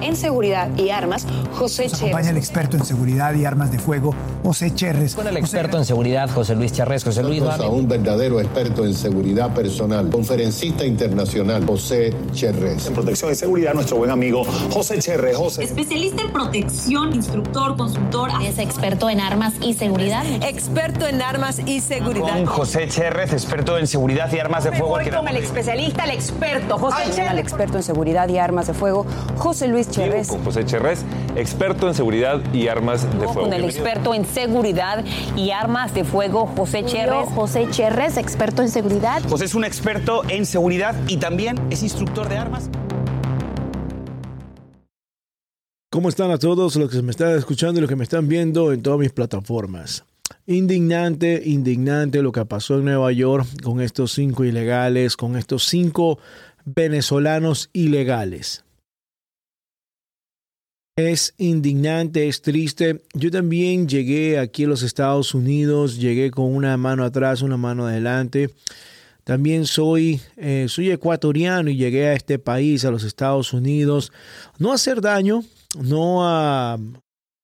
En seguridad y armas, José Cherres. Acompaña el experto en seguridad y armas de fuego, José Cherres. Con el experto en seguridad, José Luis Cherres. José Luis a un verdadero experto en seguridad personal, conferencista internacional, José Cherres. En protección y seguridad, nuestro buen amigo José Cherres. José. Especialista en protección, instructor, consultor. Es experto en armas y seguridad. Experto en armas y seguridad. Con José Cherres, experto en seguridad y armas de fuego. Voy con el especialista, el experto, José Cherres. El experto en seguridad y armas de fuego, José Luis Cherres. Con José Cherres, experto en seguridad y armas de fuego. Con el experto en seguridad y armas de fuego, José Cherres. José Cherres, experto en seguridad. José es un experto en seguridad y también es instructor de armas. ¿Cómo están a todos los que me están escuchando y los que me están viendo en todas mis plataformas? Indignante, indignante lo que pasó en Nueva York con estos cinco ilegales, con estos cinco venezolanos ilegales. Es indignante, es triste. Yo también llegué aquí a los Estados Unidos, llegué con una mano atrás, una mano adelante. También soy, eh, soy ecuatoriano y llegué a este país, a los Estados Unidos, no a hacer daño, no a,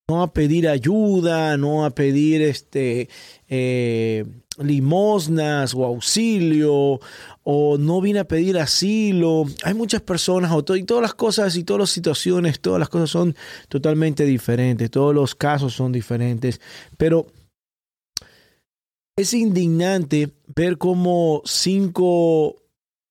no a pedir ayuda, no a pedir este, eh, limosnas o auxilio o no vine a pedir asilo. Hay muchas personas y todas las cosas y todas las situaciones, todas las cosas son totalmente diferentes, todos los casos son diferentes, pero es indignante ver cómo cinco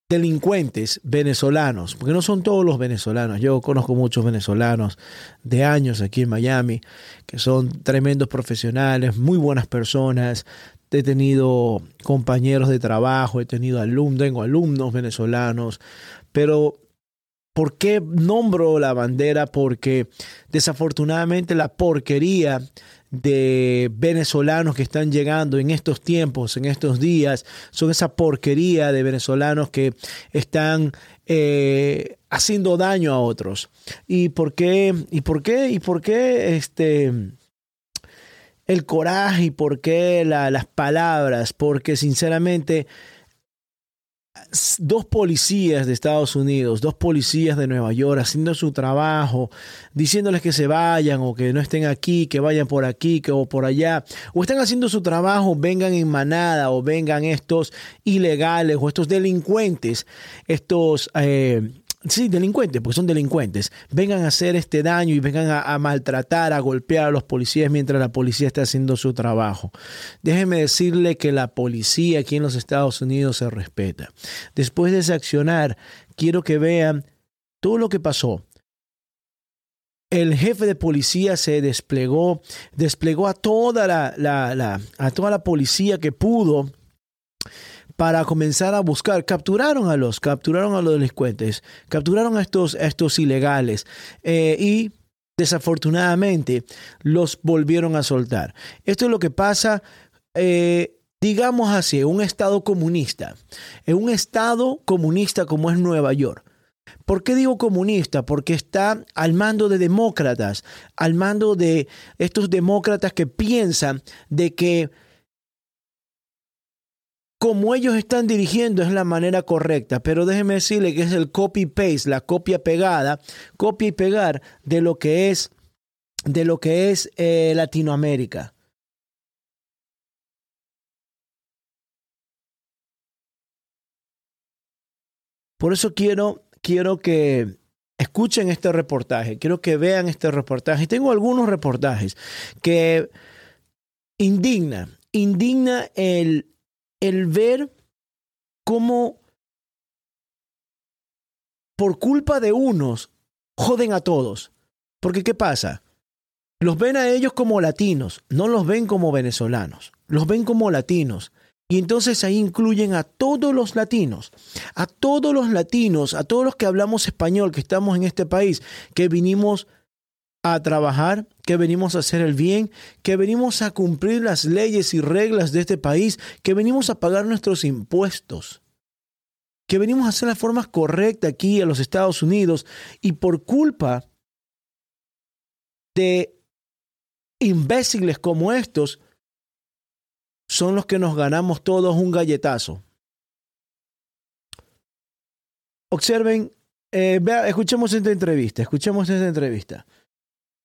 delincuentes venezolanos, porque no son todos los venezolanos, yo conozco muchos venezolanos de años aquí en Miami, que son tremendos profesionales, muy buenas personas, he tenido compañeros de trabajo, he tenido alumnos, tengo alumnos venezolanos, pero ¿por qué nombro la bandera? Porque desafortunadamente la porquería de venezolanos que están llegando en estos tiempos, en estos días, son esa porquería de venezolanos que están eh, haciendo daño a otros. ¿Y por qué? ¿Y por qué? ¿Y por qué este el coraje y por qué las palabras, porque sinceramente dos policías de Estados Unidos, dos policías de Nueva York haciendo su trabajo, diciéndoles que se vayan o que no estén aquí, que vayan por aquí que, o por allá, o están haciendo su trabajo, vengan en manada o vengan estos ilegales o estos delincuentes, estos... Eh, sí, delincuentes, porque son delincuentes, vengan a hacer este daño y vengan a, maltratar, a golpear a los policías mientras la policía está haciendo su trabajo. Déjeme decirle que la policía aquí en los Estados Unidos se respeta. Después de ese accionar, quiero que vean todo lo que pasó. El jefe de policía se desplegó, desplegó a toda la, la a toda la policía que pudo para comenzar a buscar. Capturaron a los, capturaron a los delincuentes, capturaron a estos, estos ilegales eh, y desafortunadamente los volvieron a soltar. Esto es lo que pasa, eh, digamos así, un estado comunista, en un estado comunista como es Nueva York. ¿Por qué digo comunista? Porque está al mando de demócratas, al mando de estos demócratas que piensan de que como ellos están dirigiendo es la manera correcta, pero déjeme decirle que es el copy-paste, la copia pegada, copia y pegar de lo que es, de lo que es eh, Latinoamérica. Por eso quiero, quiero que escuchen este reportaje, quiero que vean este reportaje. Tengo algunos reportajes que indigna, indigna el, el ver cómo por culpa de unos joden a todos. Porque ¿qué pasa? Los ven a ellos como latinos, no los ven como venezolanos, los ven como latinos. Y entonces ahí incluyen a todos los latinos, a todos los latinos, a todos los que hablamos español, que estamos en este país, que vinimos a trabajar, que venimos a hacer el bien, que venimos a cumplir las leyes y reglas de este país, que venimos a pagar nuestros impuestos, que venimos a hacer las formas correctas aquí en los Estados Unidos y por culpa de imbéciles como estos, son los que nos ganamos todos un galletazo. Observen, eh, vea, escuchemos esta entrevista, escuchemos esta entrevista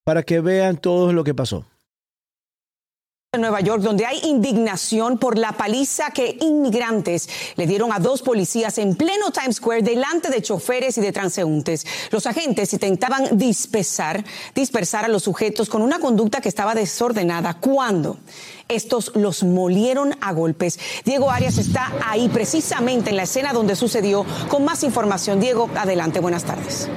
para que vean todo lo que pasó. En Nueva York, donde hay indignación por la paliza que inmigrantes le dieron a dos policías en pleno Times Square delante de choferes y de transeúntes. Los agentes intentaban dispersar, dispersar a los sujetos con una conducta que estaba desordenada cuando estos los molieron a golpes. Diego Arias está ahí precisamente en la escena donde sucedió con más información. Diego, adelante, buenas tardes.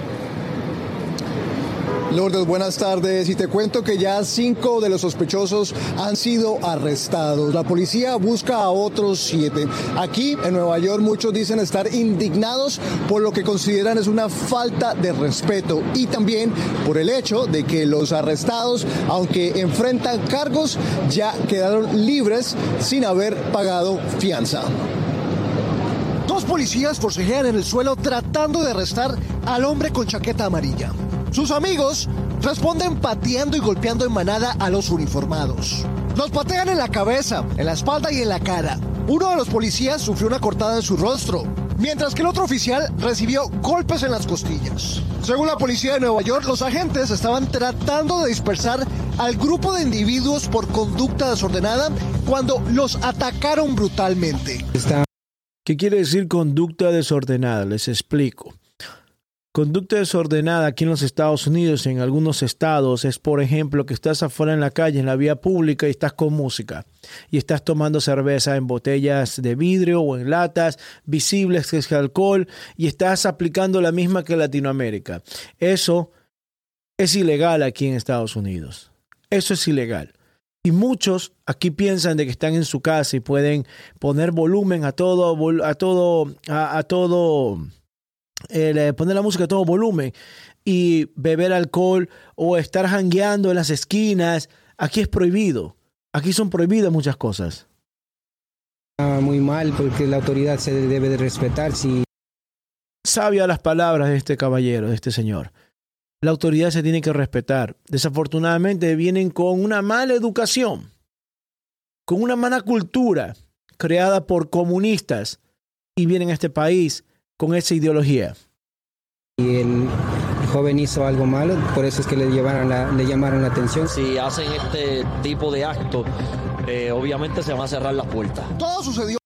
Lourdes, buenas tardes. Y te cuento que ya cinco de los sospechosos han sido arrestados. La policía busca a otros siete. Aquí en Nueva York muchos dicen estar indignados por lo que consideran es una falta de respeto y también por el hecho de que los arrestados, aunque enfrentan cargos, ya quedaron libres sin haber pagado fianza. Dos policías forcejean en el suelo tratando de arrestar al hombre con chaqueta amarilla. Sus amigos responden pateando y golpeando en manada a los uniformados. Los patean en la cabeza, en la espalda y en la cara. Uno de los policías sufrió una cortada en su rostro, mientras que el otro oficial recibió golpes en las costillas. Según la policía de Nueva York, los agentes estaban tratando de dispersar al grupo de individuos por conducta desordenada cuando los atacaron brutalmente. ¿Qué quiere decir conducta desordenada? Les explico. Conducta desordenada aquí en los Estados Unidos, en algunos estados, es por ejemplo que estás afuera en la calle, en la vía pública y estás con música y estás tomando cerveza en botellas de vidrio o en latas visibles que es alcohol y estás aplicando la misma que Latinoamérica. Eso es ilegal aquí en Estados Unidos. Eso es ilegal. Y muchos aquí piensan de que están en su casa y pueden poner volumen a todo, a todo, a todo eh, poner la música a todo volumen y beber alcohol o estar jangueando en las esquinas, aquí es prohibido. Aquí son prohibidas muchas cosas. Muy mal porque la autoridad se debe de respetar. Si... Sabia las palabras de este caballero, de este señor. La autoridad se tiene que respetar. Desafortunadamente vienen con una mala educación, con una mala cultura creada por comunistas y vienen a este país con esa ideología. Y el joven hizo algo malo, por eso es que le, llevaron la, le llamaron la atención. Si hacen este tipo de actos, eh, obviamente se van a cerrar las puertas. Todo sucedió.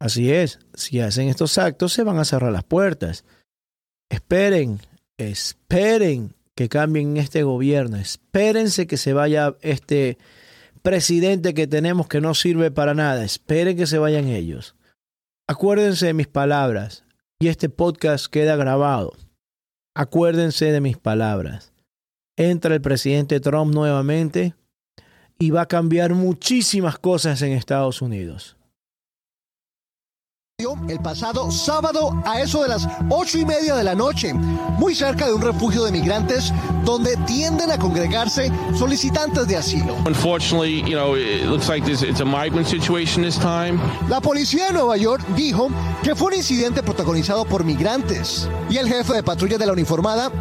Así es, si hacen estos actos se van a cerrar las puertas. Esperen, esperen que cambien este gobierno, espérense que se vaya este presidente que tenemos que no sirve para nada, esperen que se vayan ellos. Acuérdense de mis palabras, y este podcast queda grabado. Acuérdense de mis palabras. Entra el presidente Trump nuevamente y va a cambiar muchísimas cosas en Estados Unidos el pasado sábado a eso de las ocho y media de la noche, muy cerca de un refugio de migrantes donde tienden a congregarse solicitantes de asilo. La policía de Nueva York dijo que fue un incidente protagonizado por migrantes y el jefe de patrulla de la uniformada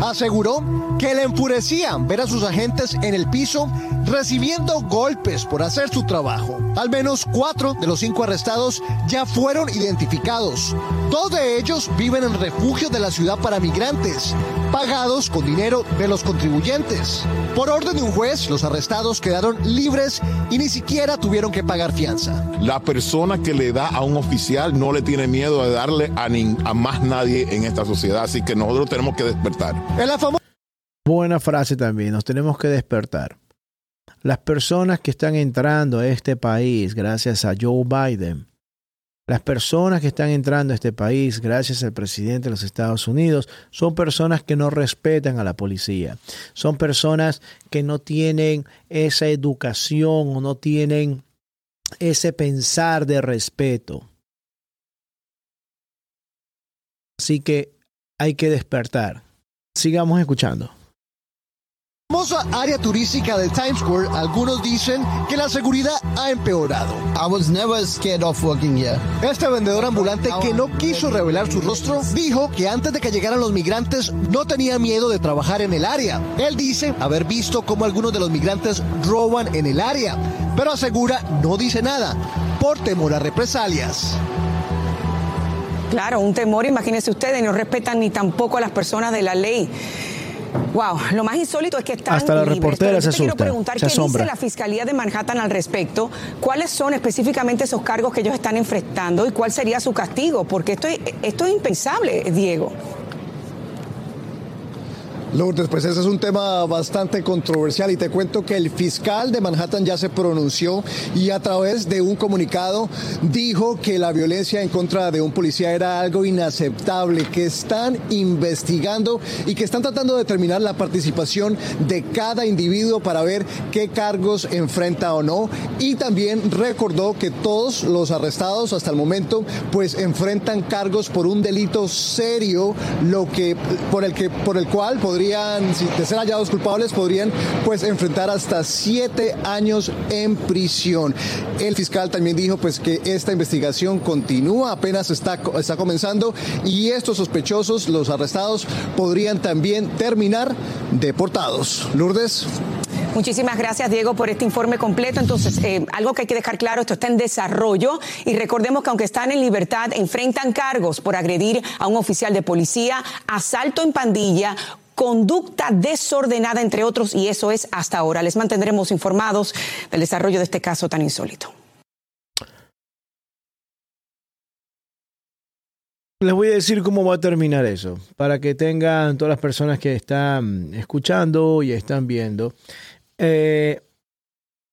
aseguró que le enfurecía ver a sus agentes en el piso recibiendo golpes por hacer su trabajo. Al menos cuatro de los cinco arrestados ya fueron identificados. Dos de ellos viven en refugios de la ciudad para migrantes, pagados con dinero de los contribuyentes. Por orden de un juez, los arrestados quedaron libres y ni siquiera tuvieron que pagar fianza. La persona que le da a un oficial no le tiene miedo de darle a, a más nadie en esta sociedad, así que nosotros tenemos que despertar. Buena frase también, nos tenemos que despertar. Las personas que están entrando a este país gracias a Joe Biden Las personas que están entrando a este país, gracias al presidente de los Estados Unidos, son personas que no respetan a la policía. Son personas que no tienen esa educación o no tienen ese pensar de respeto. Así que hay que despertar. Sigamos escuchando famosa área turística de Times Square, algunos dicen que la seguridad ha empeorado. I was never scared of working here. Este vendedor ambulante que no quiso revelar su rostro dijo que antes de que llegaran los migrantes no tenía miedo de trabajar en el área. Él dice haber visto cómo algunos de los migrantes roban en el área, pero asegura no dice nada por temor a represalias. Claro, un temor, imagínense ustedes, no respetan ni tampoco a las personas de la ley. Wow, lo más insólito es que están Hasta la libres. reportera Pero se yo te quiero asusta, preguntar qué asombra. dice la Fiscalía de Manhattan al respecto, cuáles son específicamente esos cargos que ellos están enfrentando y cuál sería su castigo, porque esto, es- esto es impensable, Diego. Lourdes, pues ese es un tema bastante controversial y te cuento que el fiscal de Manhattan ya se pronunció y a través de un comunicado dijo que la violencia en contra de un policía era algo inaceptable, que están investigando y que están tratando de determinar la participación de cada individuo para ver qué cargos enfrenta o no. Y también recordó que todos los arrestados hasta el momento pues enfrentan cargos por un delito serio, lo que por el que por el cual podrían si de ser hallados culpables podrían pues enfrentar hasta siete años en prisión. El fiscal también dijo pues que esta investigación continúa, apenas está está comenzando y estos sospechosos, los arrestados, podrían también terminar deportados. Lourdes. Muchísimas gracias, Diego, por este informe completo. Entonces, eh, algo que hay que dejar claro, esto está en desarrollo y recordemos que aunque están en libertad, enfrentan cargos por agredir a un oficial de policía, asalto en pandilla, conducta desordenada, entre otros, y eso es hasta ahora. Les mantendremos informados del desarrollo de este caso tan insólito. Les voy a decir cómo va a terminar eso, para que tengan todas las personas que están escuchando y están viendo. Eh,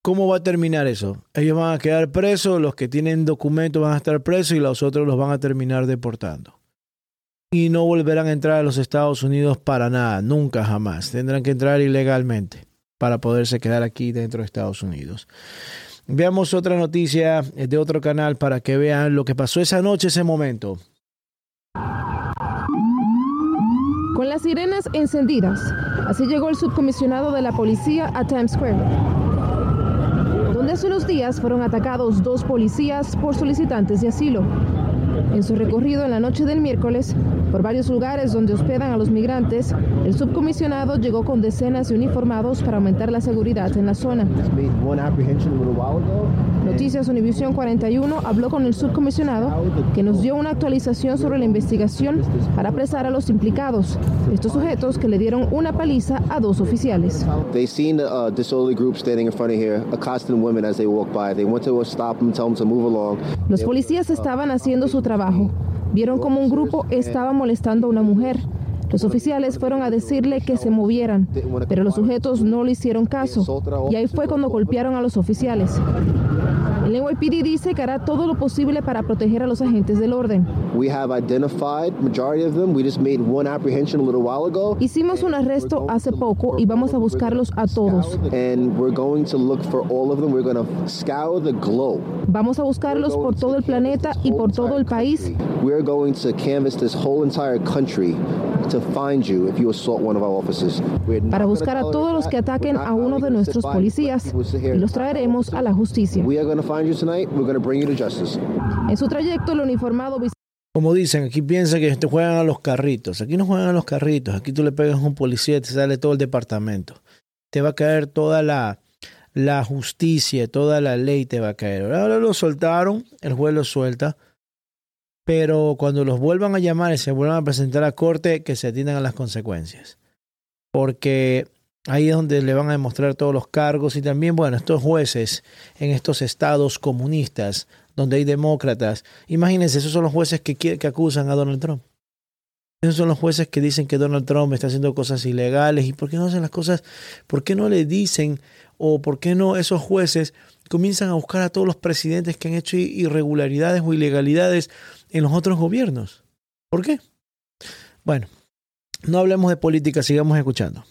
¿Cómo va a terminar eso? Ellos van a quedar presos, los que tienen documentos van a estar presos y los otros los van a terminar deportando. Y no volverán a entrar a los Estados Unidos para nada, nunca jamás. Tendrán que entrar ilegalmente para poderse quedar aquí dentro de Estados Unidos. Veamos otra noticia de otro canal para que vean lo que pasó esa noche, ese momento. Con las sirenas encendidas, así llegó el subcomisionado de la policía a Times Square, donde hace unos días fueron atacados dos policías por solicitantes de asilo. En su recorrido en la noche del miércoles, por varios lugares donde hospedan a los migrantes, el subcomisionado llegó con decenas de uniformados para aumentar la seguridad en la zona. Noticias Univisión 41 habló con el subcomisionado que nos dio una actualización sobre la investigación para apresar a los implicados, estos sujetos que le dieron una paliza a dos oficiales. They seen the uh, disorderly group standing in front of here, accosting women as they walk by. They went to stop them, tell them to move along. Los policías estaban haciendo su trabajo. Vieron como un grupo estaba molestando a una mujer. Los oficiales fueron a decirle que se movieran, pero los sujetos no le hicieron caso. Y ahí fue cuando golpearon a los oficiales. NYPD dice que hará todo lo posible para proteger a los agentes del orden. We have identified majority of them. We just made one apprehension a little while ago, Hicimos un arresto hace poco y vamos a buscarlos a todos. and we're going to look for all of them. We're going to scour the globe. Vamos a buscarlos por todo el planeta y por todo el país. We're going to canvass this whole entire country to find you if you assault one of our officers. We're not para buscar a todos los que ataquen a uno de nuestros policías y los traeremos a la justicia. We are going to find you tonight. We're going to bring you to justice. En su trayecto, el uniformado Como dicen, aquí piensan que te juegan a los carritos. Aquí no juegan a los carritos. Aquí tú le pegas a un policía y te sale todo el departamento. Te va a caer toda la, la justicia, toda la ley te va a caer. Ahora lo soltaron, el juez lo suelta. Pero cuando los vuelvan a llamar y se vuelvan a presentar a corte, que se atiendan a las consecuencias. Porque ahí es donde le van a demostrar todos los cargos y también, bueno, estos jueces en estos estados comunistas donde hay demócratas, imagínense, esos son los jueces que, que acusan a Donald Trump. Esos son los jueces que dicen que Donald Trump está haciendo cosas ilegales. ¿Y por qué no hacen las cosas? ¿Por qué no le dicen o por qué no esos jueces comienzan a buscar a todos los presidentes que han hecho irregularidades o ilegalidades en los otros gobiernos. ¿Por qué? Bueno, no hablemos de política, sigamos escuchando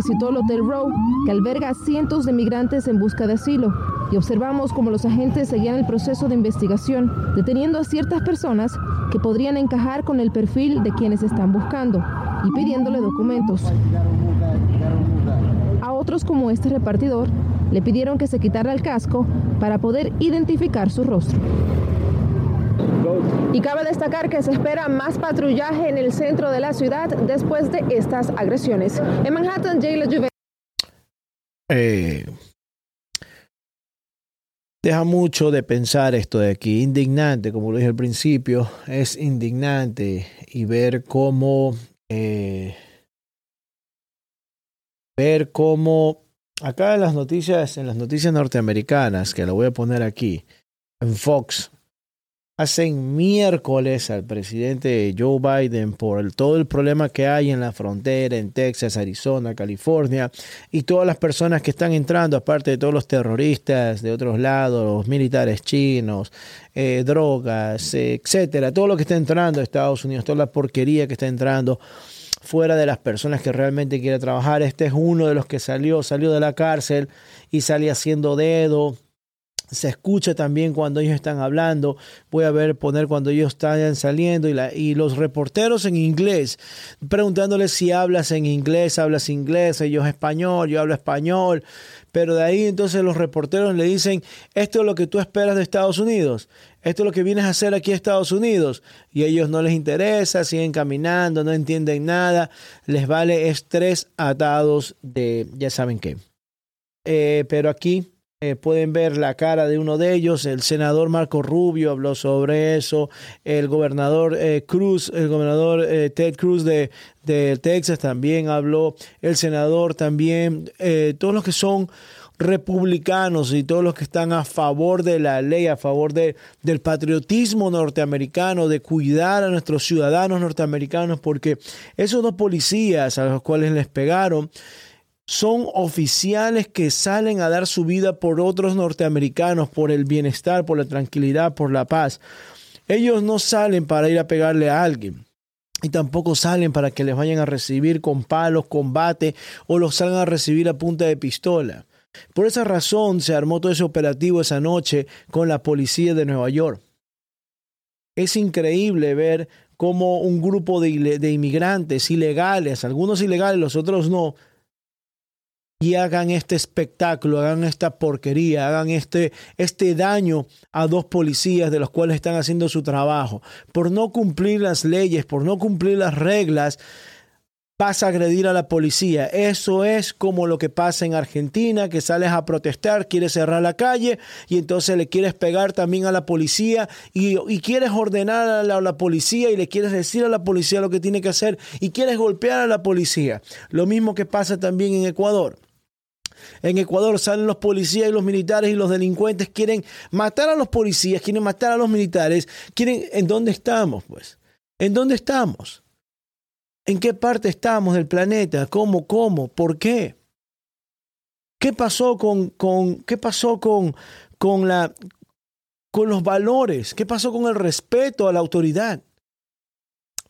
visitó el Hotel Row, que alberga a cientos de migrantes en busca de asilo, y observamos cómo los agentes seguían el proceso de investigación, deteniendo a ciertas personas que podrían encajar con el perfil de quienes están buscando y pidiéndole documentos. A otros, como este repartidor, le pidieron que se quitara el casco para poder identificar su rostro. Y cabe destacar que se espera más patrullaje en el centro de la ciudad después de estas agresiones. En Manhattan, Jayla Juve. Eh, deja mucho de pensar esto de aquí. Indignante, como lo dije al principio, es indignante y ver cómo. Eh, ver cómo. Acá en las noticias, en las noticias norteamericanas, que lo voy a poner aquí, en Fox, hacen miércoles al presidente Joe Biden por todo el problema que hay en la frontera en Texas, Arizona, California y todas las personas que están entrando, aparte de todos los terroristas de otros lados, los militares chinos, eh, drogas, etcétera, todo lo que está entrando a Estados Unidos, toda la porquería que está entrando fuera de las personas que realmente quieren trabajar. Este es uno de los que salió, salió de la cárcel y salió haciendo dedo se escucha también cuando ellos están hablando. Voy a ver poner cuando ellos están saliendo y, la, y los reporteros en inglés preguntándoles si hablas en inglés, hablas inglés, ellos español, yo hablo español. Pero de ahí entonces los reporteros le dicen, esto es lo que tú esperas de Estados Unidos, esto es lo que vienes a hacer aquí a Estados Unidos. Y ellos no les interesa, siguen caminando, no entienden nada, les vale estrés atados de ya saben qué. Eh, pero aquí eh, pueden ver la cara de uno de ellos. El senador Marco Rubio habló sobre eso. El gobernador eh, Cruz, el gobernador Ted Cruz de, de, Texas también habló. El senador también. todos los que son republicanos y todos los que están a favor de la ley, a favor de, del patriotismo norteamericano, de cuidar a nuestros ciudadanos norteamericanos, porque esos dos policías a los cuales les pegaron, son oficiales que salen a dar su vida por otros norteamericanos, por el bienestar, por la tranquilidad, por la paz. Ellos no salen para ir a pegarle a alguien. Y tampoco salen para que les vayan a recibir con palos, combate o los salgan a recibir a punta de pistola. Por esa razón se armó todo ese operativo esa noche con la policía de Nueva York. Es increíble ver cómo un grupo de, inmigrantes ilegales, algunos ilegales, los otros no, y hagan este espectáculo, hagan esta porquería, hagan este, este daño a dos policías de los cuales están haciendo su trabajo. Por no cumplir las leyes, por no cumplir las reglas, vas a agredir a la policía. Eso es como lo que pasa en Argentina, que sales a protestar, quieres cerrar la calle y entonces le quieres pegar también a la policía y, quieres ordenar a la, a la, policía y le quieres decir a la policía lo que tiene que hacer y quieres golpear a la policía. Lo mismo que pasa también en Ecuador. En Ecuador salen los policías y los militares y los delincuentes quieren matar a los policías, quieren matar a los militares, quieren... ¿En dónde estamos, pues? ¿En dónde estamos? ¿En qué parte estamos del planeta? ¿Cómo? ¿Cómo? ¿Por qué? ¿Qué pasó con, con, qué pasó con, con, la, con los valores? ¿Qué pasó con el respeto a la autoridad?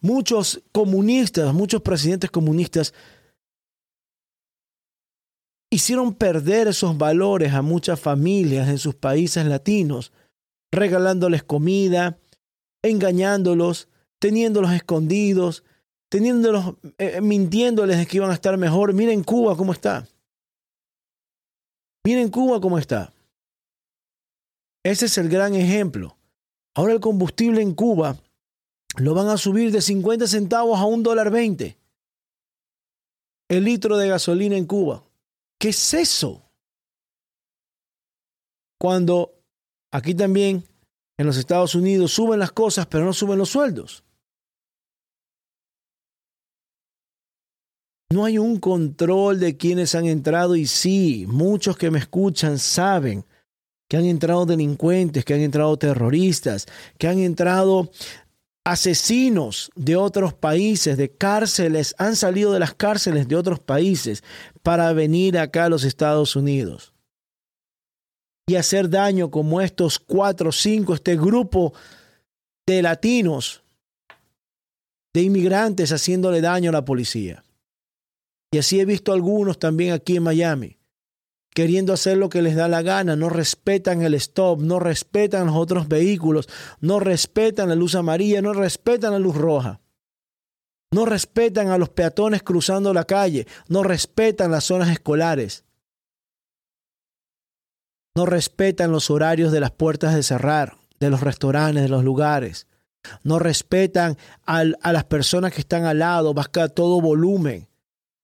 Muchos comunistas, muchos presidentes comunistas hicieron perder esos valores a muchas familias en sus países latinos, regalándoles comida, engañándolos, teniéndolos escondidos, teniéndolos, eh, mintiéndoles de que iban a estar mejor. Miren Cuba cómo está. Miren Cuba cómo está. Ese es el gran ejemplo. Ahora el combustible en Cuba lo van a subir de 50 centavos a un dólar 20. El litro de gasolina en Cuba. ¿Qué es eso? Cuando aquí también en los Estados Unidos suben las cosas, pero no suben los sueldos. No hay un control de quienes han entrado y sí, muchos que me escuchan saben que han entrado delincuentes, que han entrado terroristas, que han entrado asesinos de otros países, de cárceles, han salido de las cárceles de otros países para venir acá a los Estados Unidos. y hacer daño como estos cuatro, cinco, este grupo de latinos, de inmigrantes haciéndole daño a la policía. Y así he visto algunos también aquí en Miami, queriendo hacer lo que les da la gana, no respetan el stop, no respetan los otros vehículos, no respetan la luz amarilla, no respetan la luz roja. No respetan a los peatones cruzando la calle, no respetan las zonas escolares. No respetan los horarios de las puertas de cerrar, de los restaurantes, de los lugares. No respetan a las personas que están al lado, vas a todo volumen.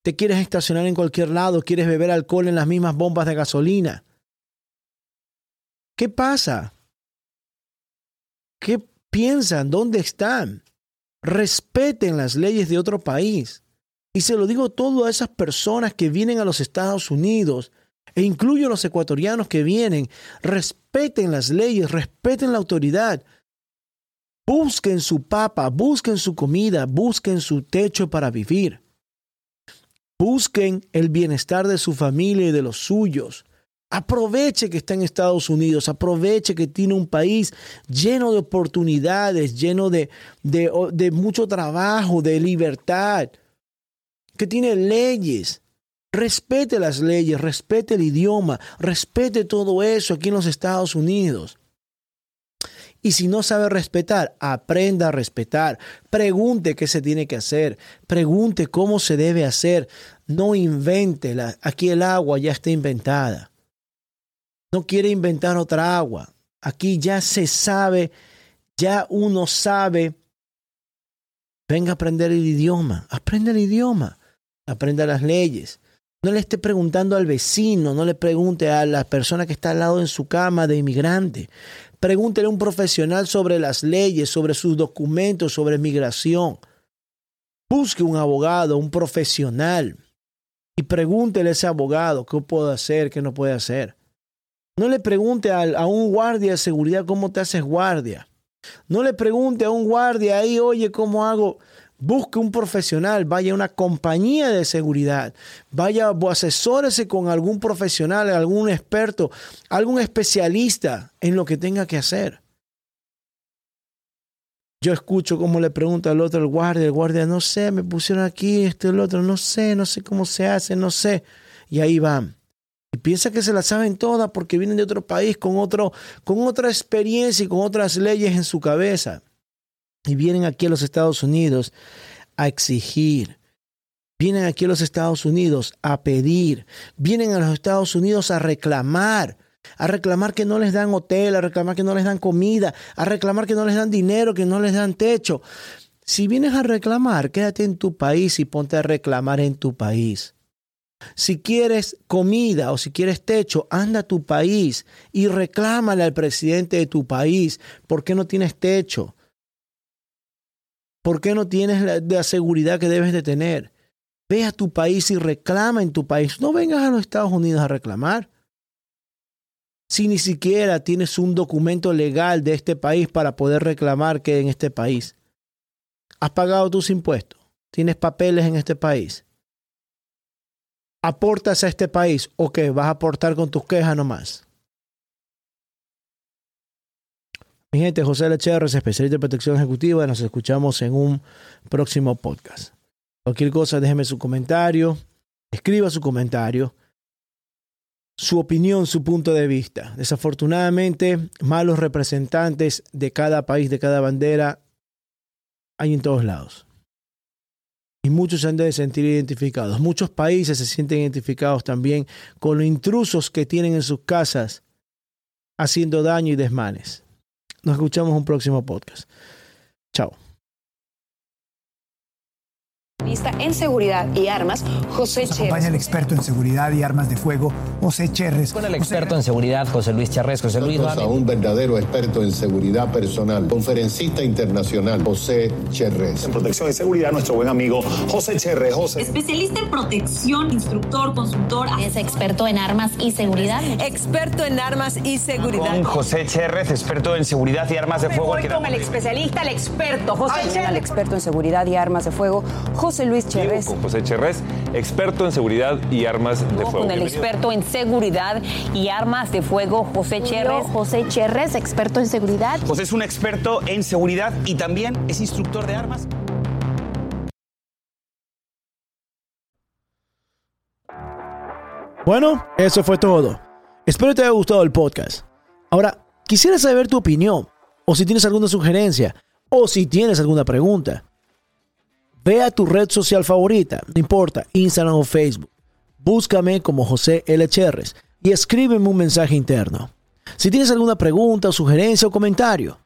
Te quieres estacionar en cualquier lado, quieres beber alcohol en las mismas bombas de gasolina. ¿Qué pasa? ¿Qué piensan? ¿Dónde están? Respeten las leyes de otro país. Y se lo digo todo a esas personas que vienen a los Estados Unidos e incluyo a los ecuatorianos que vienen. Respeten las leyes, respeten la autoridad. Busquen su papa, busquen su comida, busquen su techo para vivir. Busquen el bienestar de su familia y de los suyos. Aproveche que está en Estados Unidos, aproveche que tiene un país lleno de oportunidades, lleno de, de, mucho trabajo, de libertad, que tiene leyes. Respete las leyes, respete el idioma, respete todo eso aquí en los Estados Unidos. Y si no sabe respetar, aprenda a respetar. Pregunte qué se tiene que hacer. Pregunte cómo se debe hacer. No invente. Aquí el agua ya está inventada. No quiere inventar otra agua. Aquí ya se sabe, ya uno sabe. Venga a aprender el idioma. Aprenda el idioma. Aprenda las leyes. No le esté preguntando al vecino, no le pregunte a la persona que está al lado en su cama de inmigrante. Pregúntele a un profesional sobre las leyes, sobre sus documentos, sobre migración. Busque un abogado, un profesional, y pregúntele a ese abogado qué puedo hacer, qué no puede hacer. No le pregunte a, a, un guardia de seguridad cómo te haces guardia. No le pregunte a un guardia ahí, oye, ¿cómo hago? Busque un profesional, vaya a una compañía de seguridad, vaya, asesórese con algún profesional, algún experto, algún especialista en lo que tenga que hacer. Yo escucho cómo le pregunta al otro el guardia, el guardia, no sé, me pusieron aquí, esto, el otro, no sé, no sé cómo se hace, no sé. Y ahí van. Y piensa que se la saben todas porque vienen de otro país con, otro, con otra experiencia y con otras leyes en su cabeza y vienen aquí a los Estados Unidos a exigir. Vienen aquí a los Estados Unidos a pedir. Vienen a los Estados Unidos a reclamar. A reclamar que no les dan hotel, a reclamar que no les dan comida, a reclamar que no les dan dinero, que no les dan techo. Si vienes a reclamar, quédate en tu país y ponte a reclamar en tu país. Si quieres comida o si quieres techo, anda a tu país y reclámale al presidente de tu país por qué no tienes techo, ¿Por qué no tienes la, seguridad que debes de tener? Ve a tu país y reclama en tu país. No vengas a los Estados Unidos a reclamar. Si ni siquiera tienes un documento legal de este país para poder reclamar que en este país. ¿Has pagado tus impuestos? ¿Tienes papeles en este país? ¿Aportas a este país o qué? ¿Vas a aportar con tus quejas nomás? Mi gente, José Lecherres, especialista de protección ejecutiva. Nos escuchamos en un próximo podcast. Cualquier cosa, déjeme su comentario, escriba su comentario, su opinión, su punto de vista. Desafortunadamente, malos representantes de cada país, de cada bandera, hay en todos lados. Y muchos se han de sentir identificados. Muchos países se sienten identificados también con los intrusos que tienen en sus casas haciendo daño y desmanes. Nos escuchamos en un próximo podcast. Chao en seguridad y armas, José Cherres. Acompaña el experto en seguridad y armas de fuego, José Cherres. Con el experto en seguridad, José Luis Cherres. José Luis. A un verdadero experto en seguridad personal, conferencista internacional, José Cherres. En protección y seguridad, nuestro buen amigo José Cherres. José. Especialista en protección, instructor, consultor. Es experto en armas y seguridad. Experto en armas y seguridad. Con José Cherres, experto en seguridad y armas de fuego. Voy con el especialista, el experto, José Cherres. El experto en seguridad y armas de fuego, José José Luis Cherres. Con José Cherres, experto en seguridad y armas de fuego. Con el Bienvenido. experto en seguridad y armas de fuego, José Cherres. José Cherres, experto en seguridad. José es un experto en seguridad y también es instructor de armas. Bueno, eso fue todo. Espero te haya gustado el podcast. Ahora, quisiera saber tu opinión, o si tienes alguna sugerencia, o si tienes alguna pregunta. Ve a tu red social favorita, no importa, Instagram o Facebook. Búscame como José L. Cherres y escríbeme un mensaje interno. Si tienes alguna pregunta, sugerencia o comentario,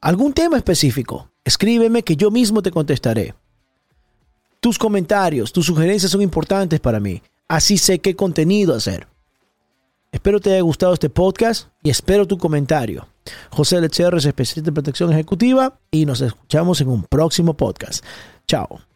algún tema específico, escríbeme que yo mismo te contestaré. Tus comentarios, tus sugerencias son importantes para mí. Así sé qué contenido hacer. Espero te haya gustado este podcast y espero tu comentario. José Lecherres, especialista en protección ejecutiva, y nos escuchamos en un próximo podcast. Chao.